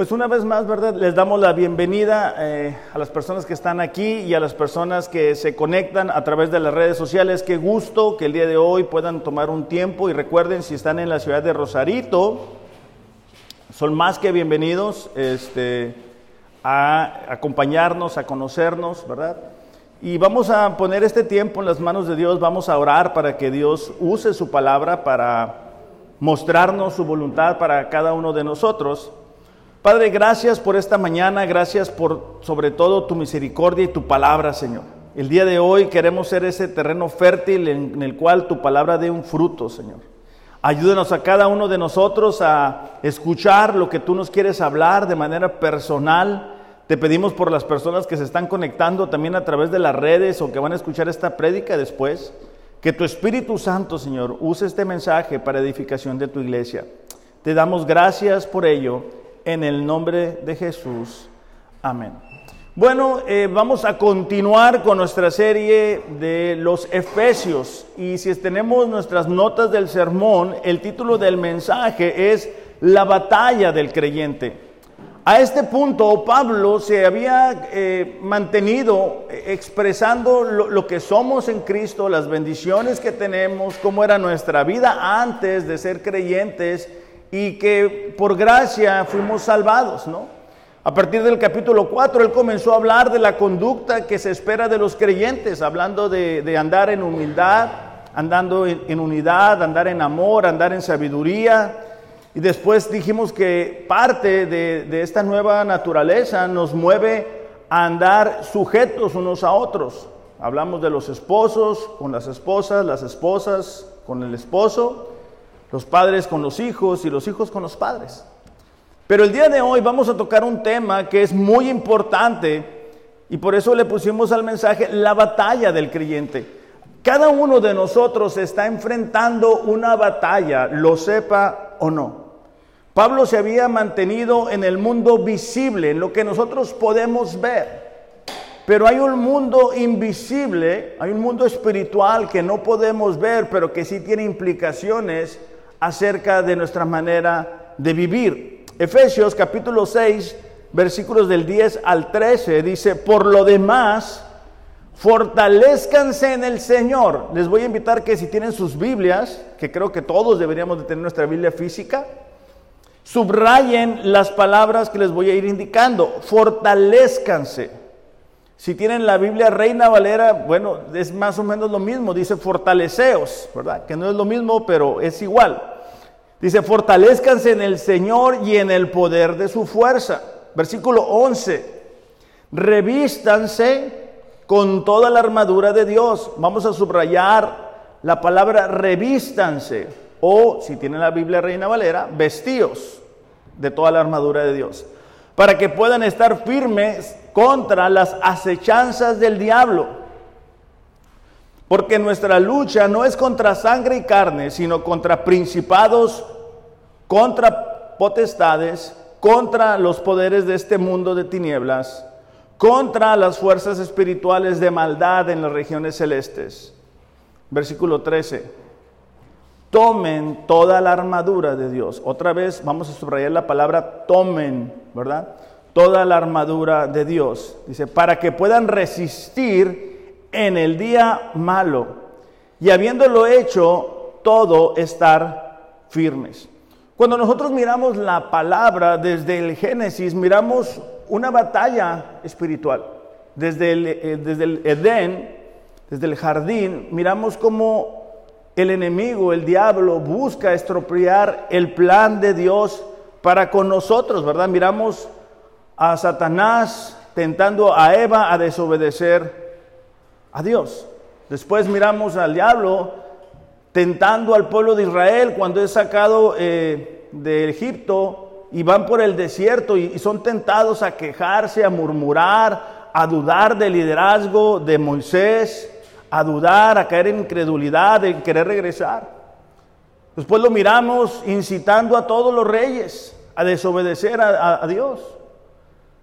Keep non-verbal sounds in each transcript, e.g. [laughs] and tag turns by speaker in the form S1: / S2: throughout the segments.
S1: Pues una vez más, ¿verdad? Les damos la bienvenida eh, a las personas que están aquí y a las personas que se conectan a través de las redes sociales. Qué gusto que el día de hoy puedan tomar un tiempo y recuerden si están en la ciudad de Rosarito, son más que bienvenidos este, a acompañarnos, a conocernos, ¿verdad? Y vamos a poner este tiempo en las manos de Dios, vamos a orar para que Dios use su palabra para mostrarnos su voluntad para cada uno de nosotros. Padre, gracias por esta mañana, gracias por sobre todo tu misericordia y tu palabra, Señor. El día de hoy queremos ser ese terreno fértil en, el cual tu palabra dé un fruto, Señor. Ayúdanos a cada uno de nosotros a escuchar lo que tú nos quieres hablar de manera personal. Te pedimos por las personas que se están conectando también a través de las redes o que van a escuchar esta prédica después, que tu Espíritu Santo, Señor, use este mensaje para edificación de tu iglesia. Te damos gracias por ello en el nombre de Jesús. Amén. Bueno, eh, vamos a continuar con nuestra serie de los Efesios y si tenemos nuestras notas del sermón, el título del mensaje es La batalla del creyente. A este punto Pablo se había eh, mantenido expresando lo, que somos en Cristo, las bendiciones que tenemos, cómo era nuestra vida antes de ser creyentes y que por gracia fuimos salvados, ¿no? A partir del capítulo 4, él comenzó a hablar de la conducta que se espera de los creyentes, hablando de, andar en humildad, andando en, unidad, andar en amor, andar en sabiduría. Y después dijimos que parte de, de esta nueva naturaleza nos mueve a andar sujetos unos a otros. Hablamos de los esposos con las esposas, las esposas con el esposo los padres con los hijos y los hijos con los padres. Pero el día de hoy vamos a tocar un tema que es muy importante y por eso le pusimos al mensaje la batalla del creyente. Cada uno de nosotros está enfrentando una batalla, lo sepa o no. Pablo se había mantenido en el mundo visible, en lo que nosotros podemos ver. Pero hay un mundo invisible, hay un mundo espiritual que no podemos ver, pero que sí tiene implicaciones acerca de nuestra manera de vivir. Efesios capítulo 6, versículos del 10 al 13 dice, por lo demás, fortalezcanse en el Señor. Les voy a invitar que si tienen sus Biblias, que creo que todos deberíamos de tener nuestra Biblia física, subrayen las palabras que les voy a ir indicando. Fortalezcanse. Si tienen la Biblia Reina Valera, bueno, es más o menos lo mismo, dice fortaleceos, ¿verdad? Que no es lo mismo, pero es igual. Dice, fortalezcanse en el Señor y en el poder de su fuerza. Versículo 11, revístanse con toda la armadura de Dios. Vamos a subrayar la palabra revístanse, o si tienen la Biblia Reina Valera, vestíos de toda la armadura de Dios para que puedan estar firmes contra las acechanzas del diablo. Porque nuestra lucha no es contra sangre y carne, sino contra principados, contra potestades, contra los poderes de este mundo de tinieblas, contra las fuerzas espirituales de maldad en las regiones celestes. Versículo 13. Tomen toda la armadura de Dios. Otra vez vamos a subrayar la palabra tomen, ¿verdad? Toda la armadura de Dios. Dice, para que puedan resistir en el día malo y habiéndolo hecho todo estar firmes. Cuando nosotros miramos la palabra desde el Génesis, miramos una batalla espiritual. Desde el, eh, desde el Edén, desde el jardín, miramos cómo el enemigo, el diablo, busca estropear el plan de Dios para con nosotros, ¿verdad? Miramos a Satanás tentando a Eva a desobedecer a Dios. Después miramos al diablo tentando al pueblo de Israel cuando es sacado eh, de Egipto y van por el desierto y son tentados a quejarse, a murmurar, a dudar del liderazgo de Moisés a dudar, a caer en incredulidad, en querer regresar. Después lo miramos incitando a todos los reyes a desobedecer a, Dios,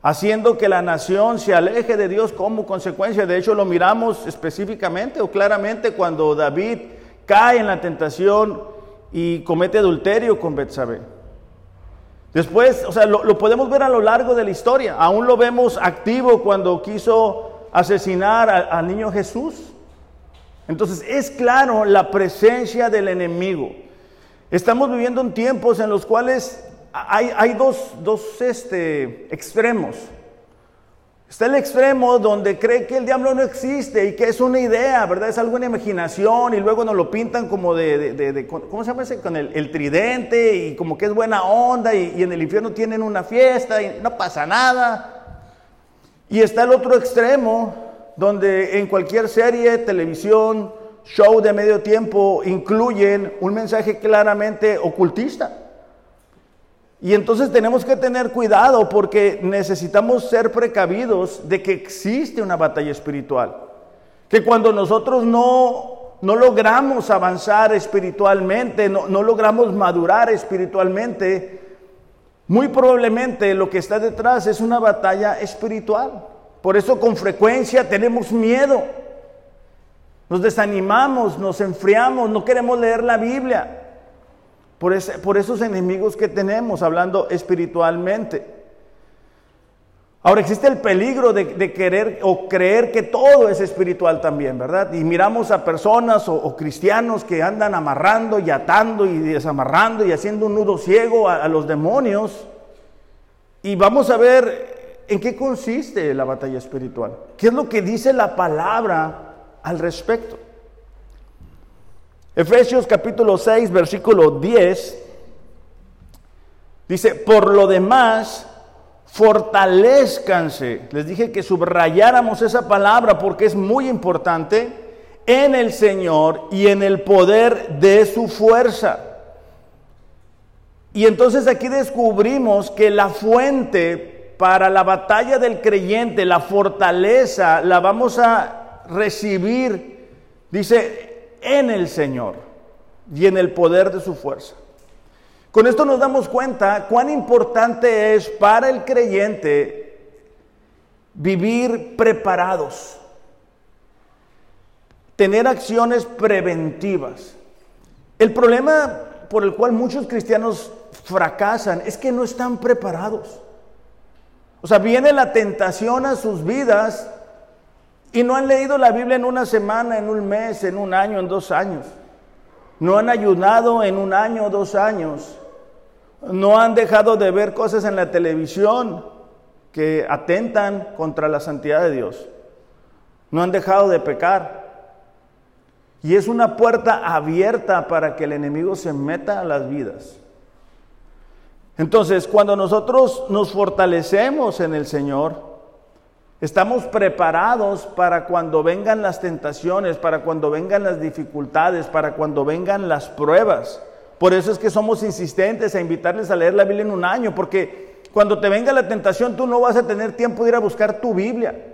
S1: haciendo que la nación se aleje de Dios como consecuencia. De hecho, lo miramos específicamente o claramente cuando David cae en la tentación y comete adulterio con Betsabé. Después, o sea, lo, podemos ver a lo largo de la historia. Aún lo vemos activo cuando quiso asesinar al niño Jesús. Entonces es claro la presencia del enemigo. Estamos viviendo en tiempos en los cuales hay, dos, dos este, extremos. Está el extremo donde cree que el diablo no existe y que es una idea, ¿verdad? Es alguna imaginación y luego nos lo pintan como de, ¿cómo se llama ese? Con el, tridente y como que es buena onda y, y en el infierno tienen una fiesta y no pasa nada. Y está el otro extremo donde en cualquier serie, televisión, show de medio tiempo incluyen un mensaje claramente ocultista. Y entonces tenemos que tener cuidado porque necesitamos ser precavidos de que existe una batalla espiritual. Que cuando nosotros no, no logramos avanzar espiritualmente, no, no logramos madurar espiritualmente, muy probablemente lo que está detrás es una batalla espiritual. Por eso con frecuencia tenemos miedo, nos desanimamos, nos enfriamos, no queremos leer la Biblia por, esos enemigos que tenemos, hablando espiritualmente. Ahora existe el peligro de, querer o creer que todo es espiritual también, ¿verdad? Y miramos a personas o, cristianos que andan amarrando y atando y desamarrando y haciendo un nudo ciego a los demonios. Y vamos a ver en qué consiste la batalla espiritual. ¿Qué es lo que dice la palabra al respecto? Efesios capítulo 6, versículo 10, dice, por lo demás, fortalezcanse. Les dije que subrayáramos esa palabra porque es muy importante en el Señor y en el poder de su fuerza. Y entonces aquí descubrimos que la fuente para la batalla del creyente, la fortaleza, la vamos a recibir, dice, en el Señor y en el poder de su fuerza. Con esto nos damos cuenta cuán importante es para el creyente vivir preparados, tener acciones preventivas. El problema por el cual muchos cristianos fracasan es que no están preparados. O sea, viene la tentación a sus vidas y no han leído la Biblia en una semana, en un mes, en un año, en dos años. No han ayunado en un año o dos años. No han dejado de ver cosas en la televisión que atentan contra la santidad de Dios. No han dejado de pecar. Y es una puerta abierta para que el enemigo se meta a las vidas. Entonces, cuando nosotros nos fortalecemos en el Señor, Estamos preparados para cuando vengan las tentaciones, para cuando vengan las dificultades, para cuando vengan las pruebas. Por eso es que somos insistentes a invitarles a leer la Biblia en un año, porque cuando te venga la tentación tú no vas a tener tiempo de ir a buscar tu Biblia.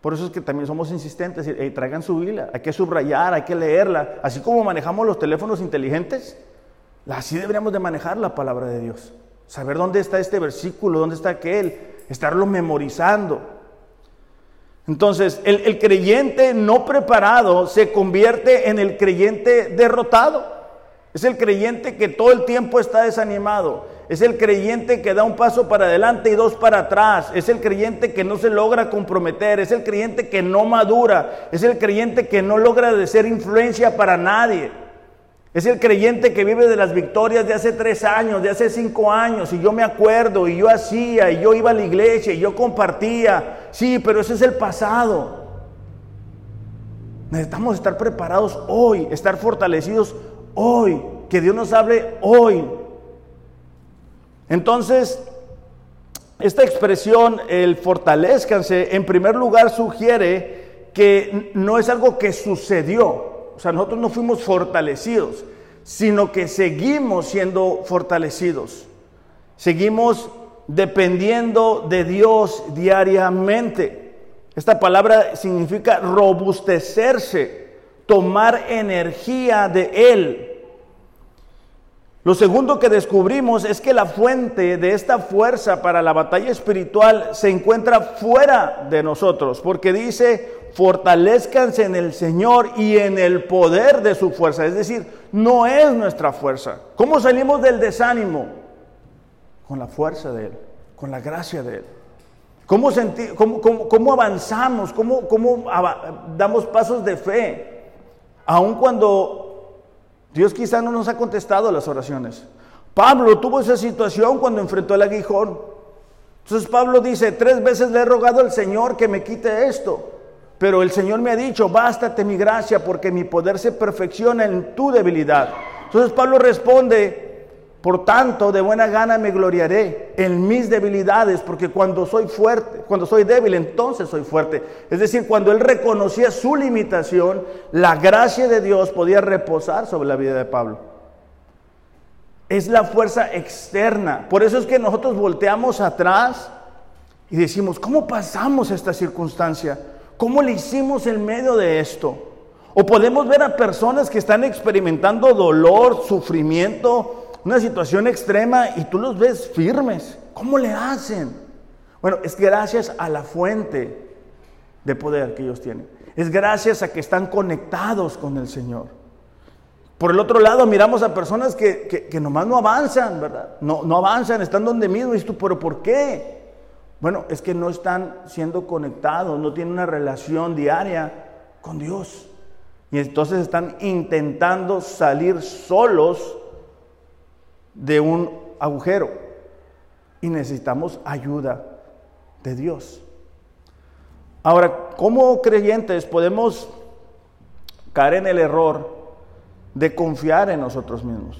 S1: Por eso es que también somos insistentes, y traigan su Biblia, hay que subrayar, hay que leerla, así como manejamos los teléfonos inteligentes, así deberíamos de manejar la palabra de Dios. Saber dónde está este versículo, dónde está aquel, estarlo memorizando. Entonces, el, creyente no preparado se convierte en el creyente derrotado. Es el creyente que todo el tiempo está desanimado. Es el creyente que da un paso para adelante y dos para atrás. Es el creyente que no se logra comprometer. Es el creyente que no madura. Es el creyente que no logra de ser influencia para nadie. Es el creyente que vive de las victorias de hace tres años, de hace cinco años, y yo me acuerdo, y yo hacía, y yo iba a la iglesia, y yo compartía. Sí, pero ese es el pasado. Necesitamos estar preparados hoy, estar fortalecidos hoy, que Dios nos hable hoy. Entonces, esta expresión, el fortalezcanse, en primer lugar sugiere que no es algo que sucedió, o sea, nosotros no fuimos fortalecidos, sino que seguimos siendo fortalecidos. Seguimos dependiendo de Dios diariamente. Esta palabra significa robustecerse, tomar energía de Él. Lo segundo que descubrimos es que la fuente de esta fuerza para la batalla espiritual se encuentra fuera de nosotros, porque dice, fortalezcanse en el Señor y en el poder de su fuerza. Es decir, no es nuestra fuerza. ¿Cómo salimos del desánimo? Con la fuerza de Él, con la gracia de Él. ¿Cómo, cómo, avanzamos? ¿Cómo, ¿Cómo damos pasos de fe? Aun cuando Dios quizá no nos ha contestado las oraciones. Pablo tuvo esa situación cuando enfrentó el aguijón. Entonces Pablo dice, tres veces le he rogado al Señor que me quite esto. Pero el Señor me ha dicho, bástate mi gracia porque mi poder se perfecciona en tu debilidad. Entonces Pablo responde, por tanto, de buena gana me gloriaré en mis debilidades, porque cuando soy fuerte, cuando soy débil, entonces soy fuerte. Es decir, cuando él reconocía su limitación, la gracia de Dios podía reposar sobre la vida de Pablo. Es la fuerza externa. Por eso es que nosotros volteamos atrás y decimos, ¿cómo pasamos esta circunstancia? ¿Cómo le hicimos en medio de esto? O podemos ver a personas que están experimentando dolor, sufrimiento, una situación extrema y tú los ves firmes. ¿Cómo le hacen? Bueno, es gracias a la fuente de poder que ellos tienen. Es gracias a que están conectados con el Señor. Por el otro lado, miramos a personas que, que, nomás no avanzan, ¿verdad? No, no avanzan, están donde mismo. Y tú, ¿pero por qué? Bueno, es que no están siendo conectados, no tienen una relación diaria con Dios. Y entonces están intentando salir solos de un agujero. Y necesitamos ayuda de Dios. Ahora, como creyentes podemos caer en el error de confiar en nosotros mismos.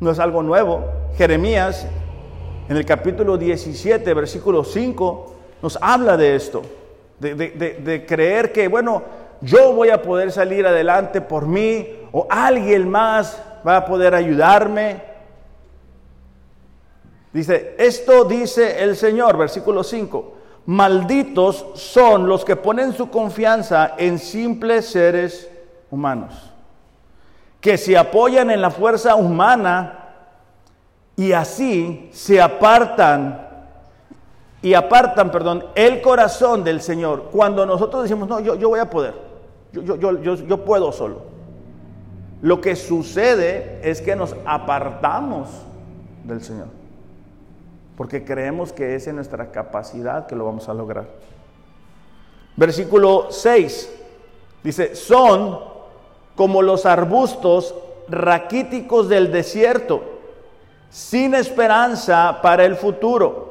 S1: No es algo nuevo. Jeremías en el capítulo 17, versículo 5, nos habla de esto, de, creer que, bueno, yo voy a poder salir adelante por mí o alguien más va a poder ayudarme. Dice, esto dice el Señor, versículo 5, malditos son los que ponen su confianza en simples seres humanos, que se apoyan en la fuerza humana y así se apartan y apartan, perdón, el corazón del Señor. Cuando nosotros decimos, no, yo, yo voy a poder, yo, yo, yo, yo puedo solo. Lo que sucede es que nos apartamos del Señor, porque creemos que es en nuestra capacidad que lo vamos a lograr. Versículo 6 dice, son como los arbustos raquíticos del desierto sin esperanza para el futuro.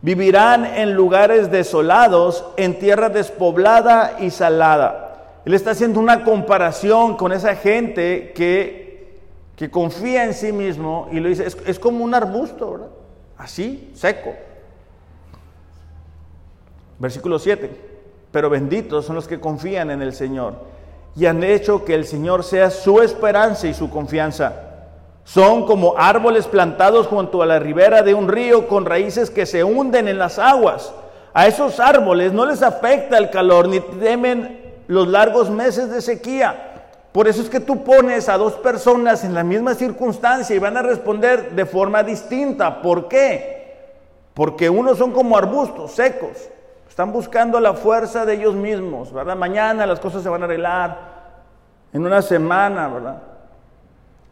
S1: Vivirán en lugares desolados, en tierra despoblada y salada. Él está haciendo una comparación con esa gente que, que confía en sí mismo y lo dice, es, como un arbusto, ¿verdad? Así, seco. Versículo 7. Pero benditos son los que confían en el Señor y han hecho que el Señor sea su esperanza y su confianza. Son como árboles plantados junto a la ribera de un río con raíces que se hunden en las aguas. A esos árboles no les afecta el calor ni temen los largos meses de sequía. Por eso es que tú pones a dos personas en la misma circunstancia y van a responder de forma distinta. ¿Por qué? Porque unos son como arbustos secos. Están buscando la fuerza de ellos mismos, ¿verdad? Mañana las cosas se van a arreglar. En una semana, ¿verdad?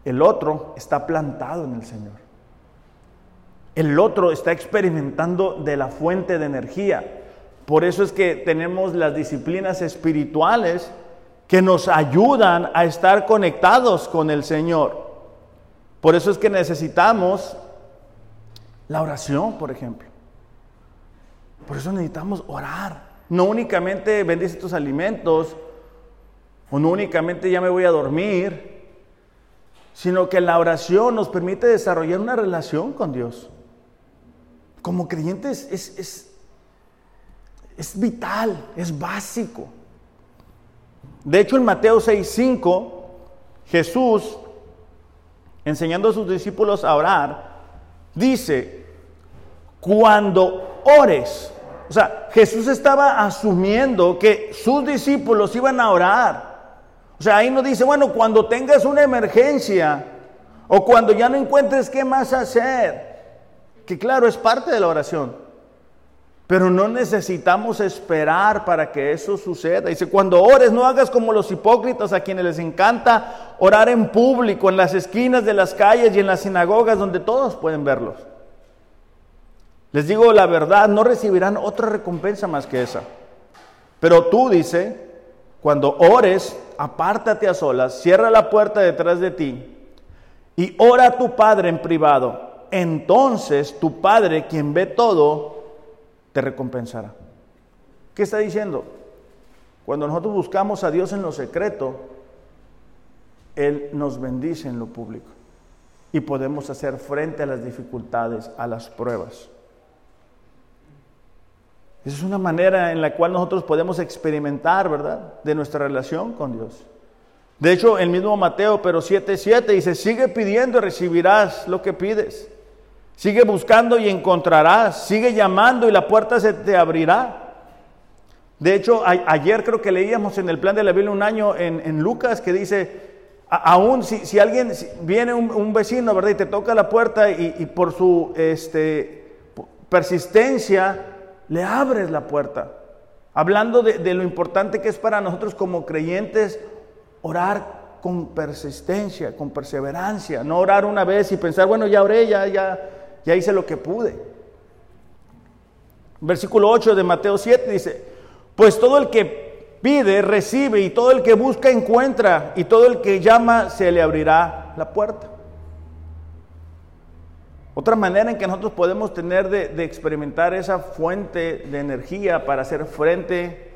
S1: El otro está plantado en el Señor. El otro está experimentando de la fuente de energía. Por eso es que tenemos las disciplinas espirituales que nos ayudan a estar conectados con el Señor. Por eso es que necesitamos la oración, por ejemplo. Por eso necesitamos orar. No únicamente bendice tus alimentos, o no únicamente ya me voy a dormir, sino que la oración nos permite desarrollar una relación con Dios. Como creyentes es, es, vital, es básico. De hecho, en Mateo 6:5, Jesús, enseñando a sus discípulos a orar, dice, cuando ores, o sea, Jesús estaba asumiendo que sus discípulos iban a orar. Sea, ahí nos dice, bueno, cuando tengas una emergencia o cuando ya no encuentres qué más hacer, que claro, es parte de la oración. Pero no necesitamos esperar para que eso suceda. Dice, cuando ores no hagas como los hipócritas a quienes les encanta orar en público, en las esquinas de las calles y en las sinagogas donde todos pueden verlos. Les digo la verdad, no recibirán otra recompensa más que esa. Pero tú, dice, cuando ores, apártate a solas, cierra la puerta detrás de ti y ora a tu Padre en privado. Entonces tu Padre, quien ve todo, te recompensará. ¿Qué está diciendo? Cuando nosotros buscamos a Dios en lo secreto, Él nos bendice en lo público y podemos hacer frente a las dificultades, a las pruebas. Esa es una manera en la cual nosotros podemos experimentar, ¿verdad?, de nuestra relación con Dios. De hecho, el mismo Mateo, pero 7:7 dice, sigue pidiendo y recibirás lo que pides. Sigue buscando y encontrarás. Sigue llamando y la puerta se te abrirá. De hecho, ayer creo que leíamos en el plan de la Biblia un año en, Lucas que dice, aún si, alguien viene un, vecino, ¿verdad? Y te toca la puerta y, por su este, persistencia le abres la puerta. Hablando de, lo importante que es para nosotros como creyentes orar con persistencia, con perseverancia, no orar una vez y pensar, bueno, ya oré, ya, ya, ya hice lo que pude. Versículo 8 de Mateo 7 dice, pues todo el que pide, recibe, y todo el que busca, encuentra, y todo el que llama, se le abrirá la puerta. Otra manera en que nosotros podemos tener de, experimentar esa fuente de energía para hacer frente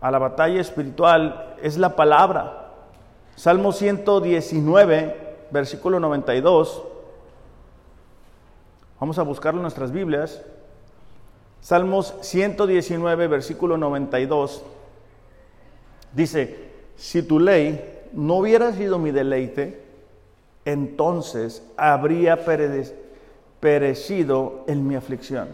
S1: a la batalla espiritual es la palabra. Salmo 119, versículo 92. Vamos a buscarlo en nuestras Biblias. Salmos 119, versículo 92. Dice, si tu ley no hubiera sido mi deleite, entonces habría perecido en mi aflicción.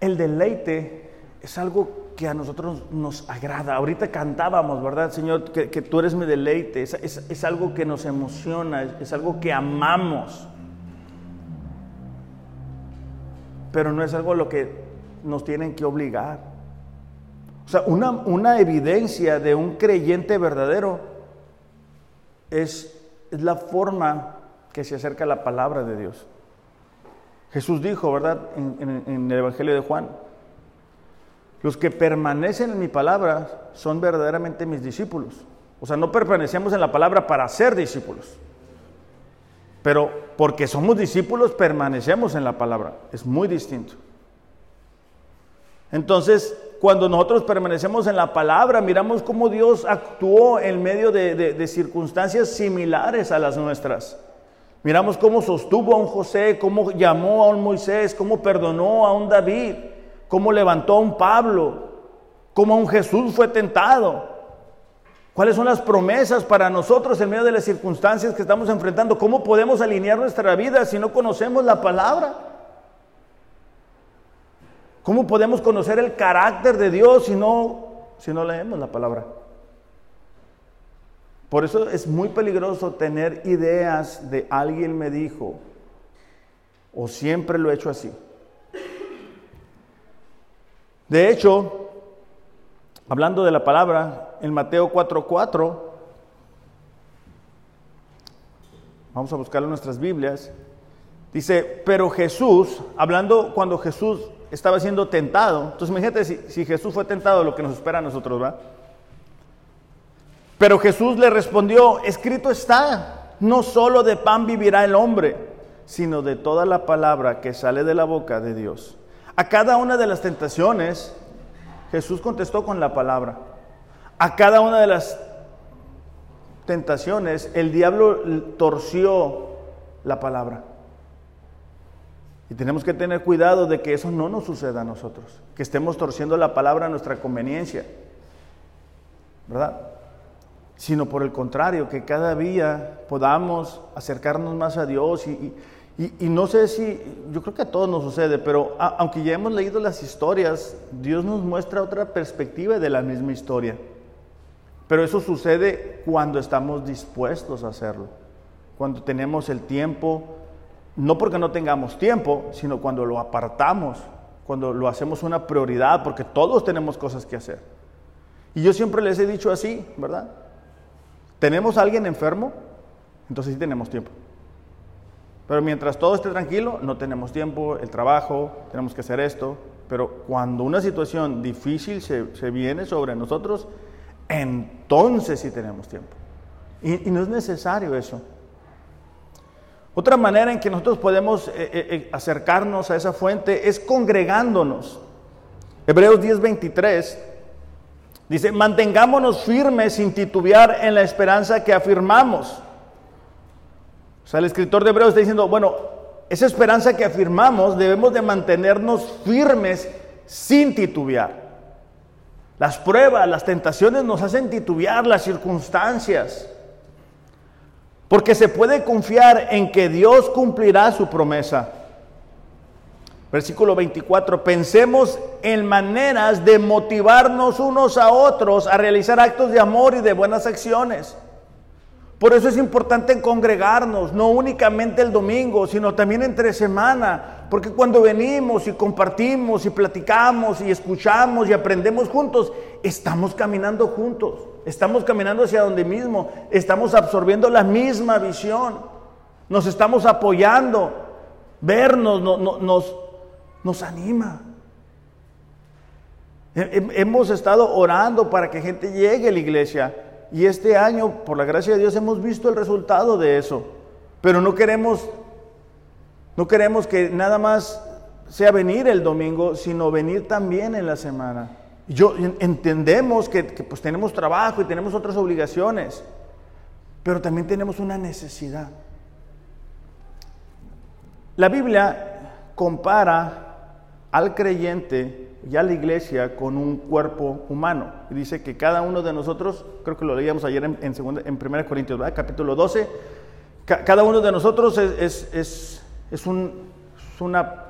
S1: El deleite es algo que a nosotros nos agrada. Ahorita cantábamos, ¿verdad, Señor? Que, tú eres mi deleite. Es, algo que nos emociona, es algo que amamos. pero no es algo a lo que nos tienen que obligar. O sea, una evidencia de un creyente verdadero es, la forma que se acerca a la palabra de Dios. Jesús dijo, ¿verdad? En, en, el Evangelio de Juan, los que permanecen en mi palabra son verdaderamente mis discípulos. O sea, no permanecemos en la palabra para ser discípulos. Pero porque somos discípulos permanecemos en la palabra. Es muy distinto. Entonces, cuando nosotros permanecemos en la palabra, miramos cómo Dios actuó en medio de, circunstancias similares a las nuestras. Miramos cómo sostuvo a un José, cómo llamó a un Moisés, cómo perdonó a un David, cómo levantó a un Pablo, cómo un Jesús fue tentado. ¿Cuáles son las promesas para nosotros en medio de las circunstancias que estamos enfrentando? ¿Cómo podemos alinear nuestra vida si no conocemos la palabra? ¿Cómo podemos conocer el carácter de Dios si no, si no leemos la palabra? Por eso es muy peligroso tener ideas de alguien me dijo o siempre lo he hecho así. De hecho, Hablando de la palabra, en Mateo 4:4, vamos a buscarlo en nuestras Biblias, dice, pero Jesús, hablando cuando Jesús estaba siendo tentado, entonces imagínate si, si Jesús fue tentado, lo que nos espera a nosotros, ¿va? Pero Jesús le respondió, escrito está, no solo de pan vivirá el hombre, sino de toda la palabra que sale de la boca de Dios. A cada una de las tentaciones Jesús contestó con la palabra. A cada una de las tentaciones, el diablo torció la palabra. Y tenemos que tener cuidado de que eso no nos suceda a nosotros, que estemos torciendo la palabra a nuestra conveniencia, ¿verdad? Sino por el contrario, que cada día podamos acercarnos más a Dios y, y, no sé si, yo creo que a todos nos sucede, pero aunque ya hemos leído las historias, Dios nos muestra otra perspectiva de la misma historia. Pero eso sucede cuando estamos dispuestos a hacerlo, cuando tenemos el tiempo no porque no tengamos tiempo, sino cuando lo apartamos, cuando lo hacemos una prioridad, porque todos tenemos cosas que hacer. Y yo siempre les he dicho así, ¿verdad? ¿Tenemos a alguien enfermo? Entonces sí tenemos tiempo. Pero mientras todo esté tranquilo, no tenemos tiempo, el trabajo, tenemos que hacer esto. Pero cuando una situación difícil se, se viene sobre nosotros, entonces sí tenemos tiempo. Y, y no es necesario eso. Otra manera en que nosotros podemos eh, eh, eh, acercarnos a esa fuente es congregándonos. Hebreos 10:23 dice, mantengámonos firmes sin titubear en la esperanza que afirmamos. O sea, el escritor de Hebreos está diciendo, bueno, esa esperanza que afirmamos debemos de mantenernos firmes sin titubear. Las pruebas, las tentaciones nos hacen titubear, las circunstancias. Porque se puede confiar en que Dios cumplirá su promesa. Versículo 24, pensemos en maneras de motivarnos unos a otros a realizar actos de amor y de buenas acciones. Por eso es importante congregarnos, no únicamente el domingo, sino también entre semana, porque cuando venimos y compartimos y platicamos y escuchamos y aprendemos juntos, estamos caminando juntos, estamos caminando hacia donde mismo, estamos absorbiendo la misma visión, nos estamos apoyando, vernos nos, nos anima. Hemos estado orando para que gente llegue a la iglesia y este año, por la gracia de Dios, hemos visto el resultado de eso. Pero no queremos, no queremos que nada más sea venir el domingo, sino venir también en la semana. Yo entendemos que, pues tenemos trabajo y tenemos otras obligaciones, pero también tenemos una necesidad. La Biblia compara al creyente ya la iglesia con un cuerpo humano. Y dice que cada uno de nosotros, creo que lo leíamos ayer en, en, segunda, en 1 Corintios, capítulo 12, cada uno de nosotros es, es, es, un, es, una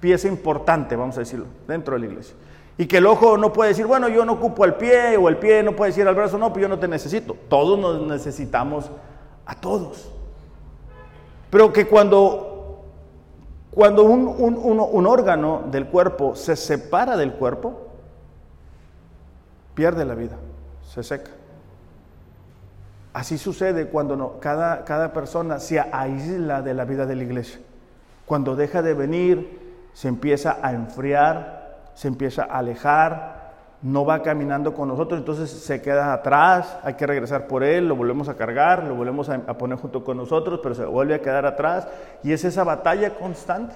S1: pieza importante, vamos a decirlo, dentro de la iglesia. Y que el ojo no puede decir, bueno, yo no ocupo al pie, o el pie no puede decir al brazo, no, pues yo no te necesito. Todos nos necesitamos a todos. Pero que cuando cuando un, un, órgano del cuerpo se separa del cuerpo, pierde la vida, se seca. Así sucede cuando no, cada, cada persona se aísla de la vida de la iglesia. Cuando deja de venir, se empieza a enfriar, se empieza a alejar, no va caminando con nosotros, entonces se queda atrás, hay que regresar por él, lo volvemos a cargar, lo volvemos a, poner junto con nosotros, pero se vuelve a quedar atrás y es esa batalla constante.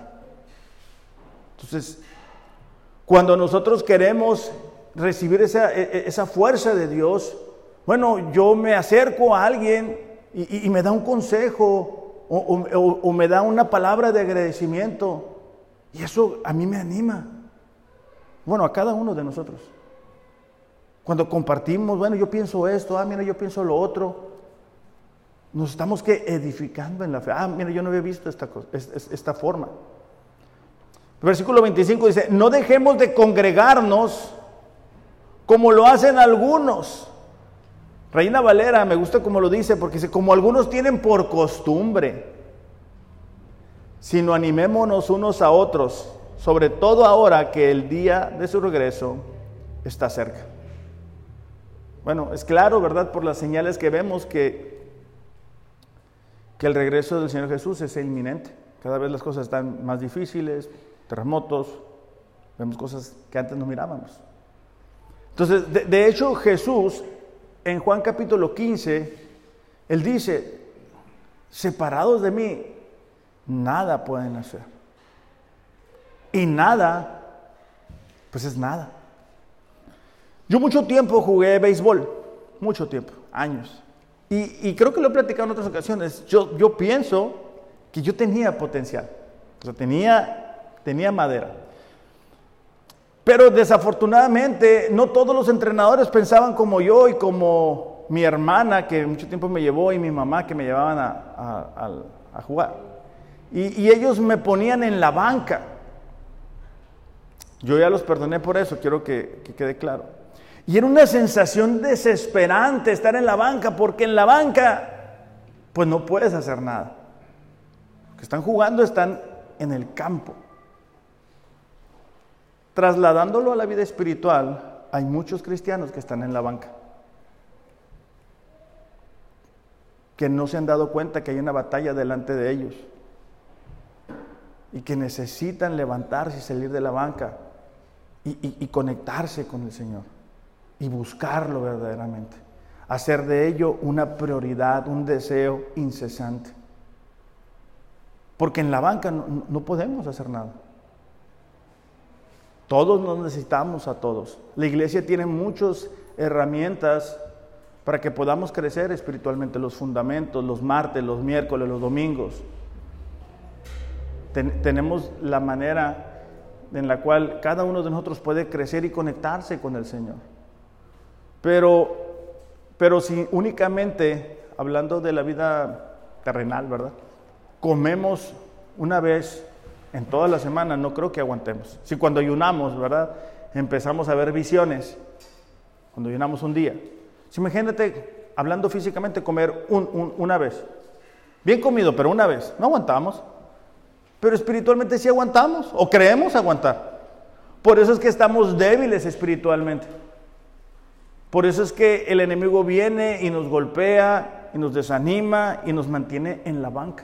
S1: Entonces, cuando nosotros queremos recibir esa, e, e, esa fuerza de Dios, bueno, yo me acerco a alguien y, me da un consejo o, o me da una palabra de agradecimiento y eso a mí me anima. Bueno, a cada uno de nosotros. Cuando compartimos, bueno, yo pienso esto, ah, mira, yo pienso lo otro. Nos estamos que edificando en la fe. Ah, mira, yo no había visto esta, esta forma. Versículo 25 dice, no dejemos de congregarnos como lo hacen algunos. Reina Valera, me gusta como lo dice, porque dice, como algunos tienen por costumbre, sino animémonos unos a otros, sobre todo ahora que el día de su regreso está cerca. Bueno, es claro, ¿verdad? Por las señales que vemos que, que el regreso del Señor Jesús es inminente. Cada vez las cosas están más difíciles, terremotos, vemos cosas que antes no mirábamos. Entonces, de, de hecho, Jesús en Juan capítulo 15, él dice, separados de mí, nada pueden hacer. Y nada, pues es nada. Yo mucho tiempo jugué béisbol, mucho tiempo, años. Y, creo que lo he platicado en otras ocasiones. Yo, pienso que yo tenía potencial, o sea, tenía, tenía madera. Pero desafortunadamente no todos los entrenadores pensaban como yo y como mi hermana que mucho tiempo me llevó y mi mamá que me llevaban a, jugar. Y, ellos me ponían en la banca. Yo ya los perdoné por eso, quiero que quede claro. Y era una sensación desesperante estar en la banca, porque en la banca, pues no puedes hacer nada. que están jugando están en el campo. Trasladándolo a la vida espiritual, hay muchos cristianos que están en la banca, que no se han dado cuenta que hay una batalla delante de ellos y que necesitan levantarse y salir de la banca y, conectarse con el Señor y buscarlo verdaderamente. Hacer de ello una prioridad, un deseo incesante. Porque en la banca no podemos hacer nada. Todos nos necesitamos a todos. La iglesia tiene muchas herramientas para que podamos crecer espiritualmente, los fundamentos, los martes, los miércoles, los domingos. tenemos la manera en la cual cada uno de nosotros puede crecer y conectarse con el Señor. Pero, pero si únicamente, hablando de la vida terrenal, ¿verdad? Comemos una vez en toda la semana, no creo que aguantemos. Si cuando ayunamos, ¿verdad? Empezamos a ver visiones, cuando ayunamos un día. Si imagínate, hablando físicamente, comer una vez. Bien comido, pero una vez. No aguantamos. Pero espiritualmente sí aguantamos, o creemos aguantar. Por eso es que estamos débiles espiritualmente. Por eso es que el enemigo viene y nos golpea y nos desanima y nos mantiene en la banca.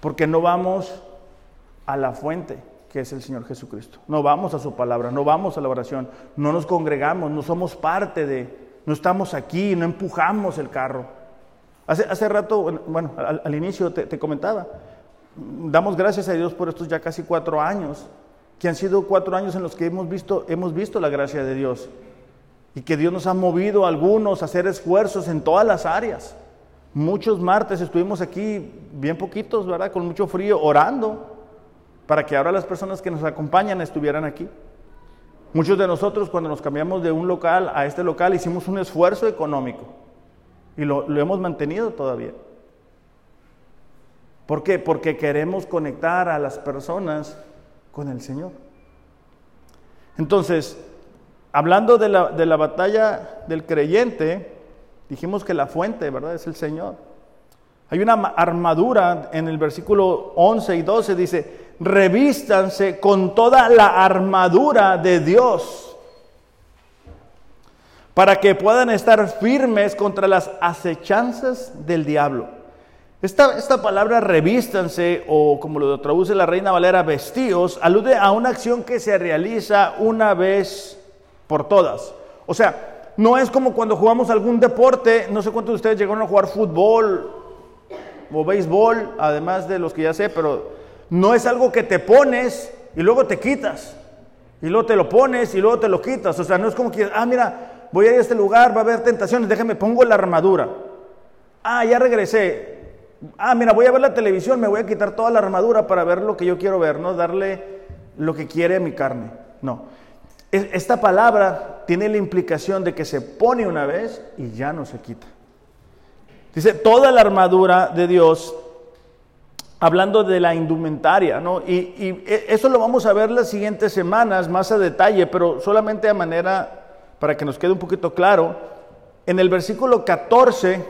S1: Porque no vamos a la fuente que es el Señor Jesucristo. No vamos a su palabra, no vamos a la oración, no nos congregamos, no somos parte de, no estamos aquí, no empujamos el carro. Hace, hace rato, bueno, al, inicio te, te, comentaba, damos gracias a Dios por estos ya casi cuatro años, que han sido cuatro años en los que hemos visto, hemos visto la gracia de Dios y que Dios nos ha movido a algunos a hacer esfuerzos en todas las áreas. Muchos martes estuvimos aquí, bien poquitos, ¿verdad? Con mucho frío, orando para que ahora las personas que nos acompañan estuvieran aquí. Muchos de nosotros cuando nos cambiamos de un local a este local hicimos un esfuerzo económico y lo, hemos mantenido todavía. ¿Por qué? Porque queremos conectar a las personas con el Señor. Entonces, hablando de la, de la batalla del creyente, dijimos que la fuente, ¿verdad? Es el Señor. Hay una armadura en el versículo 11 y 12, dice, revístanse con toda la armadura de Dios para que puedan estar firmes contra las acechanzas del diablo. Esta, palabra revístanse, o como lo traduce la Reina Valera, vestíos, alude a una acción que se realiza una vez por todas. O sea, no es como cuando jugamos algún deporte, no sé cuántos de ustedes llegaron a jugar fútbol o béisbol, además de los que ya sé, pero no es algo que te pones y luego te quitas. Y luego te lo pones y luego te lo quitas. O sea, no es como que, ah, mira, voy a ir a este lugar, va a haber tentaciones, déjame, pongo la armadura. Ah, ya regresé. Ah, mira, voy a ver la televisión, me voy a quitar toda la armadura para ver lo que yo quiero ver, no darle lo que quiere a mi carne. No. Esta palabra tiene la implicación de que se pone una vez y ya no se quita. Dice, toda la armadura de Dios hablando de la indumentaria, ¿no? Y, e, eso lo vamos a ver las siguientes semanas más a detalle, pero solamente a manera para que nos quede un poquito claro. En el versículo 14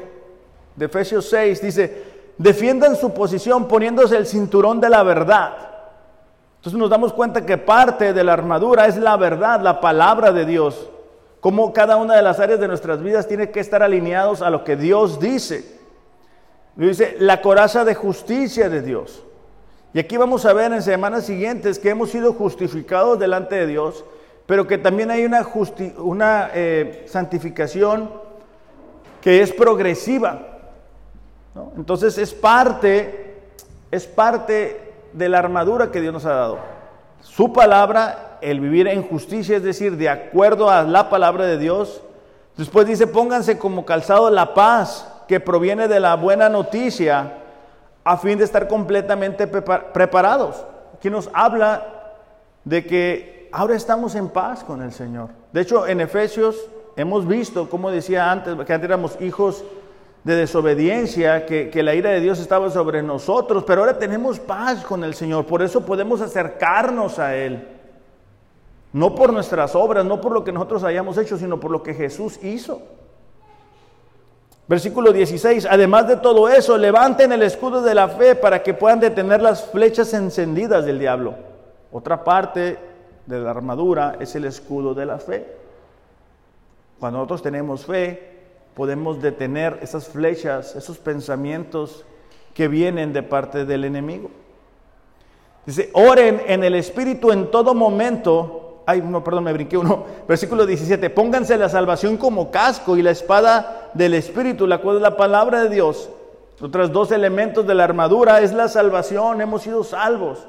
S1: de Efesios 6 dice, defiendan su posición poniéndose el cinturón de la verdad. Entonces nos damos cuenta que parte de la armadura es la verdad, la palabra de Dios. Como cada una de las áreas de nuestras vidas tiene que estar alineados a lo que Dios dice. Dice, la coraza de justicia de Dios. Y aquí vamos a ver en semanas siguientes que hemos sido justificados delante de Dios, pero que también hay una, una eh, santificación que es progresiva. Entonces es parte, es parte de la armadura que Dios nos ha dado. Su palabra, el vivir en justicia, es decir, de acuerdo a la palabra de Dios. Después dice, pónganse como calzado la paz que proviene de la buena noticia a fin de estar completamente preparados. Aquí nos habla de que ahora estamos en paz con el Señor. De hecho, en Efesios hemos visto, como decía antes, que antes éramos hijos de desobediencia, que, que, la ira de Dios estaba sobre nosotros, pero ahora tenemos paz con el Señor, por eso podemos acercarnos a Él. No por nuestras obras, no por lo que nosotros hayamos hecho, sino por lo que Jesús hizo. Versículo 16, además de todo eso, levanten el escudo de la fe para que puedan detener las flechas encendidas del diablo. Otra parte de la armadura es el escudo de la fe. Cuando nosotros tenemos fe, podemos detener esas flechas, esos pensamientos que vienen de parte del enemigo. Dice, oren en el Espíritu en todo momento ay, no, perdón, me brinqué uno, [laughs] versículo 17, pónganse la salvación como casco y la espada del Espíritu, la cual es la palabra de Dios. Otros dos elementos de la armadura es la salvación, hemos sido salvos.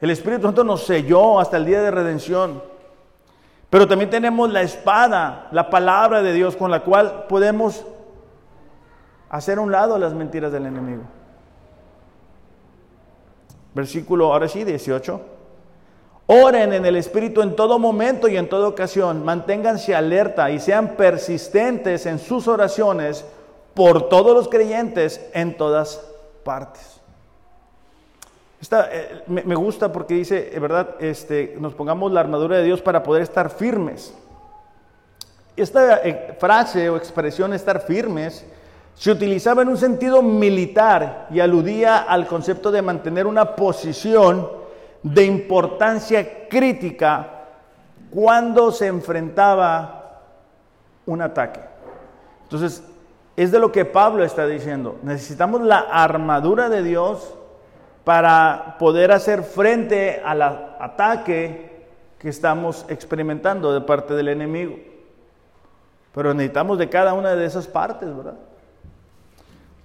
S1: El Espíritu Santo nos selló hasta el día de redención. Pero también tenemos la espada, la palabra de Dios, con la cual podemos hacer a un lado las mentiras del enemigo. Versículo, ahora sí, 18. Oren en el Espíritu en todo momento y en toda ocasión. Manténganse alerta y sean persistentes en sus oraciones por todos los creyentes en todas partes. Esta, eh, me, gusta porque dice, ¿verdad? Este, nos pongamos la armadura de Dios para poder estar firmes. Esta eh, frase o expresión estar firmes se utilizaba en un sentido militar y aludía al concepto de mantener una posición de importancia crítica cuando se enfrentaba un ataque. Entonces, es de lo que Pablo está diciendo. Necesitamos la armadura de Dios para poder hacer frente al ataque que estamos experimentando de parte del enemigo. Pero necesitamos de cada una de esas partes, ¿verdad?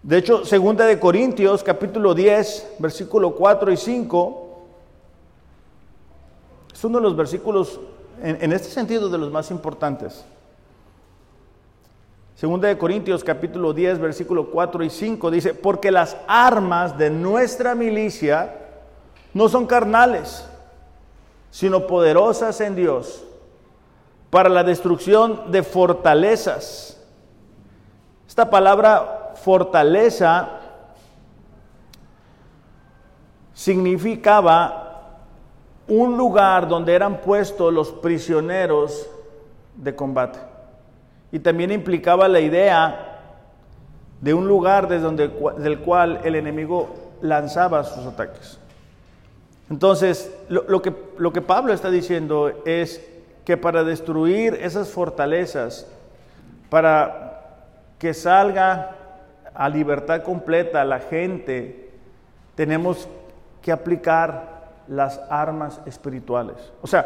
S1: De hecho, segunda de Corintios, capítulo 10, versículo 4 y 5, es uno de los versículos, en, este sentido, de los más importantes. Segunda de Corintios capítulo 10, versículo 4 y 5 dice, porque las armas de nuestra milicia no son carnales, sino poderosas en Dios para la destrucción de fortalezas. Esta palabra fortaleza significaba un lugar donde eran puestos los prisioneros de combate. Y también implicaba la idea de un lugar desde donde, del cual el enemigo lanzaba sus ataques. Entonces, lo, que, lo que Pablo está diciendo es que para destruir esas fortalezas, para que salga a libertad completa la gente, tenemos que aplicar las armas espirituales. O sea,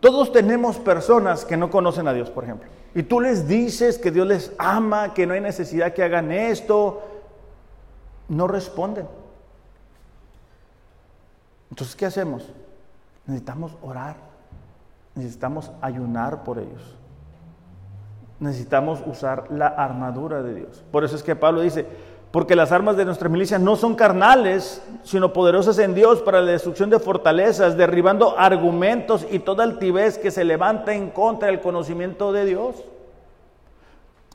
S1: todos tenemos personas que no conocen a Dios, por ejemplo. Y tú les dices que Dios les ama, que no hay necesidad que hagan esto. No responden. Entonces, ¿qué hacemos? Necesitamos orar. Necesitamos ayunar por ellos. Necesitamos usar la armadura de Dios. Por eso es que Pablo dice, porque las armas de nuestra milicia no son carnales, sino poderosas en Dios para la destrucción de fortalezas, derribando argumentos y toda altivez que se levanta en contra del conocimiento de Dios.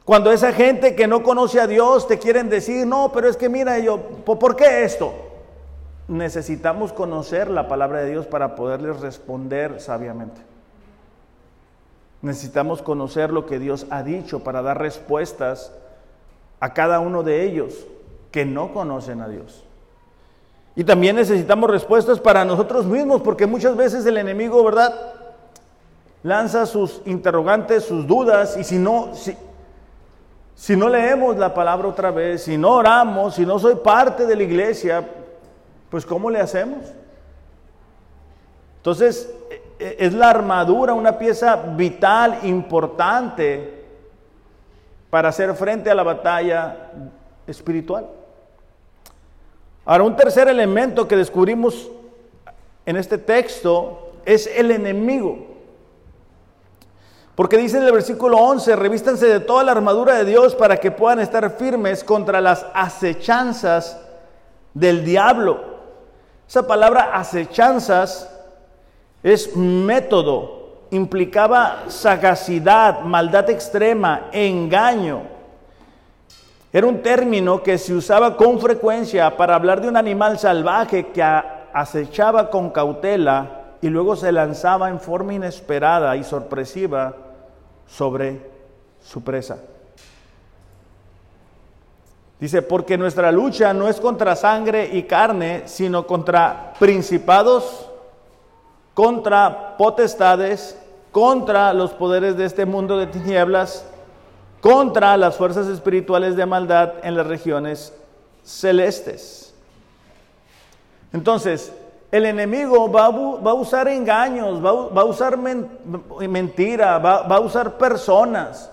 S1: Cuando esa gente que no conoce a Dios te quieren decir, no, pero es que mira, yo, ¿por qué esto? Necesitamos conocer la palabra de Dios para poderles responder sabiamente. Necesitamos conocer lo que Dios ha dicho para dar respuestas a cada uno de ellos que no conocen a Dios. Y también necesitamos respuestas para nosotros mismos, porque muchas veces el enemigo, ¿verdad? Lanza sus interrogantes, sus dudas, y si no, si, si no leemos la palabra otra vez, si no oramos, si no soy parte de la iglesia, pues ¿cómo le hacemos? Entonces, e, e, es la armadura una pieza vital, importante para hacer frente a la batalla espiritual. Ahora, un tercer elemento que descubrimos en este texto es el enemigo. Porque dice en el versículo 11, revístanse de toda la armadura de Dios para que puedan estar firmes contra las acechanzas del diablo. Esa palabra acechanzas es método, implicaba sagacidad, maldad extrema, engaño. Era un término que se usaba con frecuencia para hablar de un animal salvaje que acechaba con cautela y luego se lanzaba en forma inesperada y sorpresiva sobre su presa. Dice, porque nuestra lucha no es contra sangre y carne, sino contra principados, contra potestades, contra los poderes de este mundo de tinieblas, contra las fuerzas espirituales de maldad en las regiones celestes. Entonces, el enemigo va a, usar engaños, va a, usar mentira, va, a usar personas.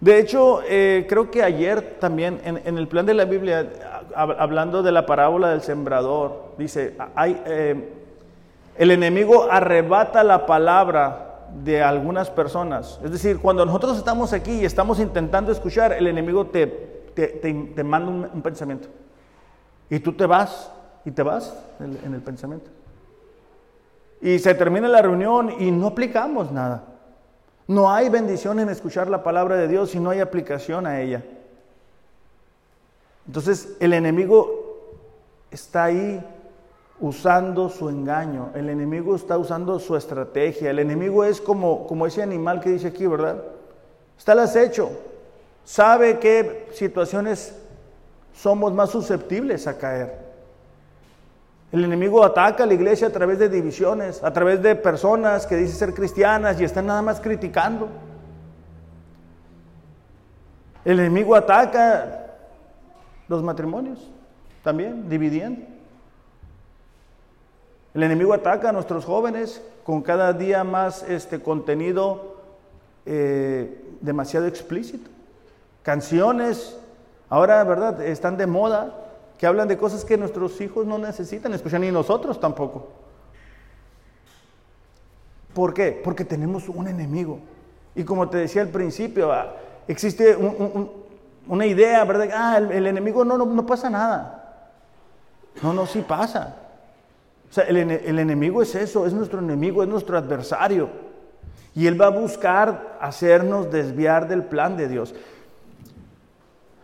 S1: De hecho, eh, creo que ayer también en, el plan de la Biblia, hablando de la parábola del sembrador, dice, hay, eh, el enemigo arrebata la palabra de algunas personas. Es decir, cuando nosotros estamos aquí y estamos intentando escuchar, el enemigo te, te, manda un, pensamiento. Y tú te vas, y te vas en, el pensamiento. Y se termina la reunión y no aplicamos nada. No hay bendición en escuchar la palabra de Dios si no hay aplicación a ella. Entonces el enemigo está ahí usando su engaño, el enemigo está usando su estrategia, el enemigo es como, como ese animal que dice aquí, ¿verdad? Está al acecho, sabe qué situaciones somos más susceptibles a caer. El enemigo ataca a la iglesia a través de divisiones, a través de personas que dicen ser cristianas y están nada más criticando. El enemigo ataca los matrimonios también, dividiendo. El enemigo ataca a nuestros jóvenes con cada día más este contenido eh, demasiado explícito. Canciones, ahora, ¿verdad? Están de moda, que hablan de cosas que nuestros hijos no necesitan escuchar, ni nosotros tampoco. ¿Por qué? Porque tenemos un enemigo. Y como te decía al principio, ah, existe una idea, ¿verdad? Ah, el, enemigo no, no, no pasa nada. No, no, sí pasa. O sea, el, enemigo es eso, es nuestro enemigo, es nuestro adversario. Y él va a buscar hacernos desviar del plan de Dios.